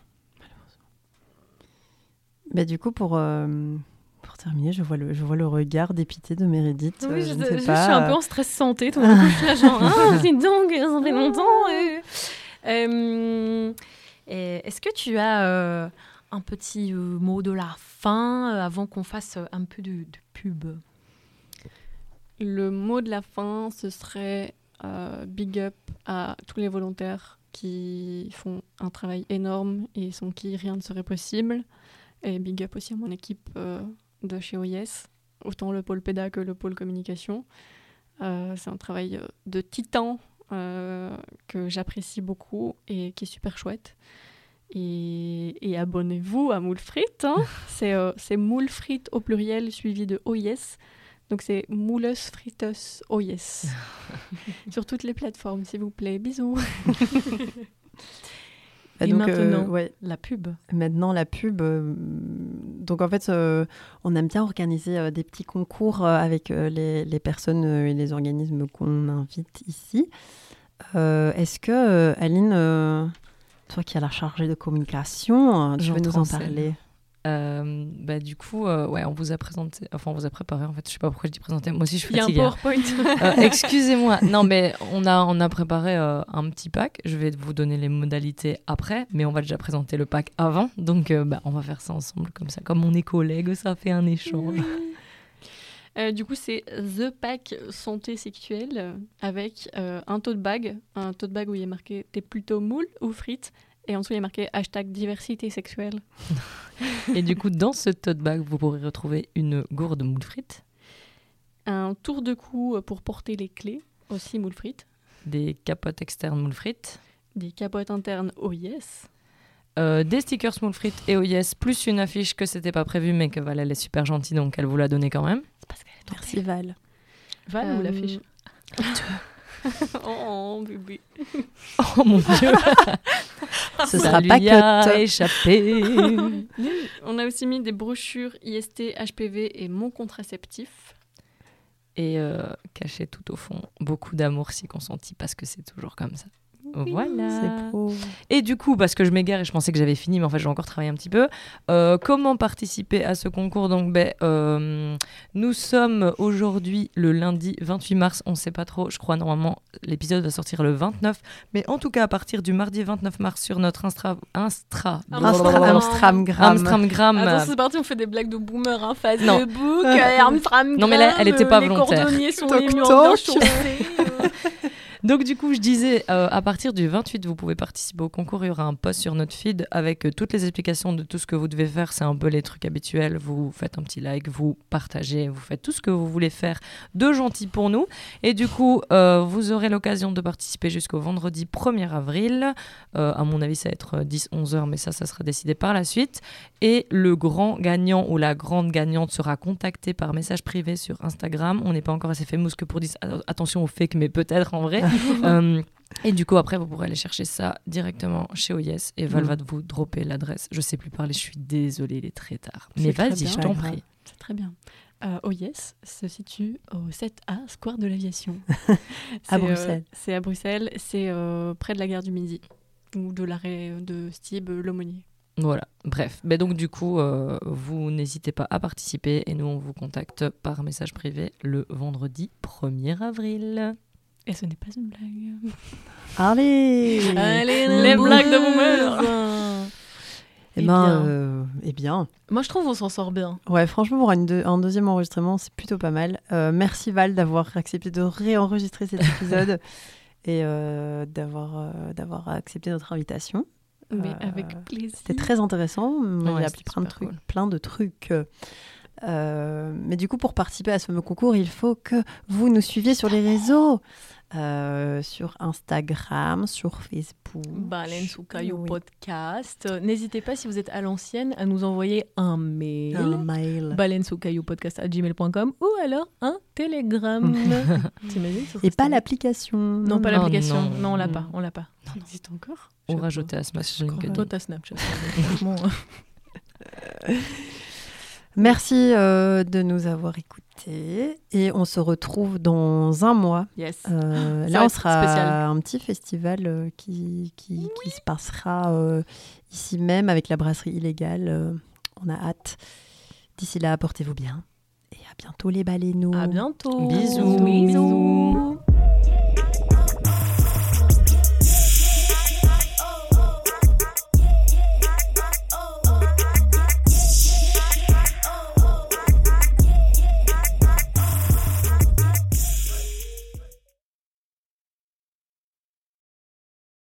Bah, du coup, pour, euh, pour terminer, je vois, le, je vois le regard dépité de Meredith. Oui, Euh, je, je ne je- sais je pas. suis un peu en stress santé. Tout coup, je suis là genre, ah, dis donc, ça fait longtemps. et- Euh, et Est-ce que tu as euh, un petit euh, mot de la fin euh, avant qu'on fasse euh, un peu de, de pub? Le mot de la fin, ce serait euh, big up à tous les volontaires qui font un travail énorme et sans qui rien ne serait possible. Et big up aussi à mon équipe euh, de chez OIS, autant le pôle PEDA que le pôle communication. Euh, c'est un travail euh, de titan euh, que j'apprécie beaucoup et qui est super chouette. Et, et abonnez-vous à Moule Frites. hein. c'est euh, c'est Moule Frites au pluriel suivi de OIS. Donc c'est Moules Frites OIS. Sur toutes les plateformes, s'il vous plaît. Bisous. Et donc, euh, maintenant, ouais. la pub. Maintenant, la pub. euh, donc, en fait, euh, on aime bien organiser des petits concours avec les, les personnes et les organismes qu'on invite ici. Est-ce que, Aline, toi qui as la chargée de communication, tu veux nous en parler? Euh, bah, du coup, euh, ouais, on vous a présenté, enfin, on vous a préparé, en fait, je sais pas pourquoi je dis présenté, moi aussi je suis Il y a un fatiguée. hein. PowerPoint. Euh, Excusez-moi, non, mais on a, on a préparé euh, un petit pack, je vais vous donner les modalités après, mais on va déjà présenter le pack avant, donc bah, on va faire ça ensemble, comme ça, comme on est collègues, ça fait un échange. Euh, du coup, c'est The Pack Santé Sexuelle euh, avec euh, un tote bag, un tote bag où il est marqué t'es plutôt moule ou frites Et en dessous, il y a marqué hashtag diversité sexuelle. Et du coup, dans ce tote bag, vous pourrez retrouver une gourde moule frites, Un tour de cou pour porter les clés, aussi moule frites. des capotes externes moule frites, Des capotes internes oh yes. euh, des stickers moule frites et oh yes, plus une affiche que c'était pas prévu, mais que Val elle est super gentille, donc elle vous l'a donné quand même. Merci Val. Val ou Euh, l'affiche? oh, bébé. Oh mon dieu Ce sera pas que échappé. On a aussi mis des brochures IST, HPV et mon contraceptif. Et euh, caché tout au fond, beaucoup d'amour si consenti, parce que c'est toujours comme ça. Voilà. Et du coup, parce que je m'égare et je pensais que j'avais fini, mais en fait, j'ai encore travaillé un petit peu. euh, comment participer à ce concours? Donc, ben, euh, nous sommes aujourd'hui le lundi 28 mars. On ne sait pas trop. Je crois normalement l'épisode va sortir le 29, mais en tout cas à partir du mardi 29 mars sur notre Instra, Instra, Instra- Amstramgram. Attends, c'est parti, on fait des blagues de boomer, hein, Non. Facebook, euh, Amstramgram, Non, mais là, elle était pas les volontaire. cordonniers sont Toc, émus Donc du coup, je disais, euh, à partir du 28, vous pouvez participer au concours. Il y aura un post sur notre feed avec euh, toutes les explications de tout ce que vous devez faire. C'est un peu les trucs habituels. Vous faites un petit like, vous partagez, vous faites tout ce que vous voulez faire de gentil pour nous. Et du coup, euh, vous aurez l'occasion de participer jusqu'au vendredi 1er avril. À mon avis, ça va être 10-11 heures, mais ça, ça sera décidé par la suite. Et le grand gagnant ou la grande gagnante sera contacté par message privé sur Instagram. On n'est pas encore assez famous que pour dire attention au fake, mais peut-être en vrai. Euh, et du coup, après, vous pourrez aller chercher ça directement chez OYES et Val Mm. va vous dropper l'adresse. Je sais plus parler, je suis désolée, il est très tard. Mais vas-y, je t'en prie. C'est très bien. Euh, yes se situe au 7A, Square de l'Aviation. À euh, Bruxelles. c'est à Bruxelles, c'est euh, près de la gare du Midi, ou de l'arrêt de Stib Lomonier. Voilà, bref. Mais donc, du coup, euh, vous n'hésitez pas à participer et nous, on vous contacte par message privé le vendredi 1er avril. Et ce n'est pas une blague. Allez Allez, les blagues de boomer Eh Eh ben, bien. euh, eh bien. Moi, je trouve on s'en sort bien. Ouais, franchement, pour une deux- un deuxième enregistrement, c'est plutôt pas mal. Euh, merci Val d'avoir accepté de réenregistrer cet épisode et euh, d'avoir euh, d'avoir accepté notre invitation. Mais Euh, avec plaisir. C'était très intéressant. Ouais, J'ai appris plein de trucs. cool. Plein de trucs. Euh, mais du coup, pour participer à ce fameux concours, il faut que vous nous suiviez sur les réseaux. Euh, sur Instagram, sur Facebook. Baleine sous caillou Oui. podcast. N'hésitez pas, si vous êtes à l'ancienne, à nous envoyer un mail. Un mail. Baleine sous caillou podcast à gmail.com ou alors un télégramme. T'imagines ce serait Et pas l'application. Non, pas Oh l'application. non. non. on l'a pas. On l'a pas. Ça existe encore sais rajouter à LinkedIn. Toi, t'as Snapchat. Franchement. Merci euh, de nous avoir écoutés. Et on se retrouve dans un mois. Yes. Euh, là, on sera spécial. à un petit festival euh, qui, qui, qui se passera euh, ici même avec la brasserie illégale. Euh, on a hâte. D'ici là, portez-vous bien. Et à bientôt les baleineaux. À bientôt. Bisous. Bisous.